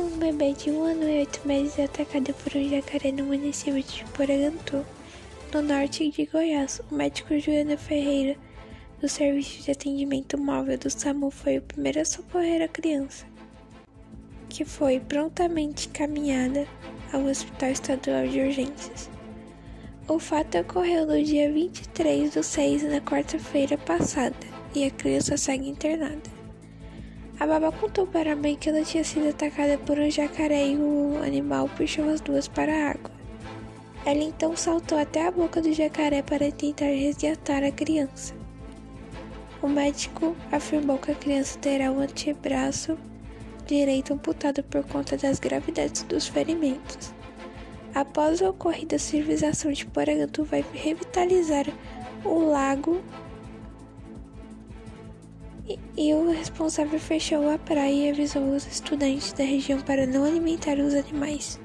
Um bebê de um ano e oito meses é atacado por um jacaré no município de Porangantu, no norte de Goiás. O médico Juliano Ferreira, do Serviço de Atendimento Móvel do SAMU, foi o primeiro a socorrer a criança, que foi prontamente encaminhada ao Hospital Estadual de Urgências. O fato ocorreu no dia 23 do 6, na quarta-feira passada, e a criança segue internada. A baba contou para a mãe que ela tinha sido atacada por um jacaré e o animal puxou as duas para a água. Ela então saltou até a boca do jacaré para tentar resgatar a criança. O médico afirmou que a criança terá o antebraço direito amputado por conta das gravidades dos ferimentos. Após a ocorrida, a civilização de Porangato vai revitalizar o lago e o responsável fechou a praia e avisou os estudantes da região para não alimentar os animais.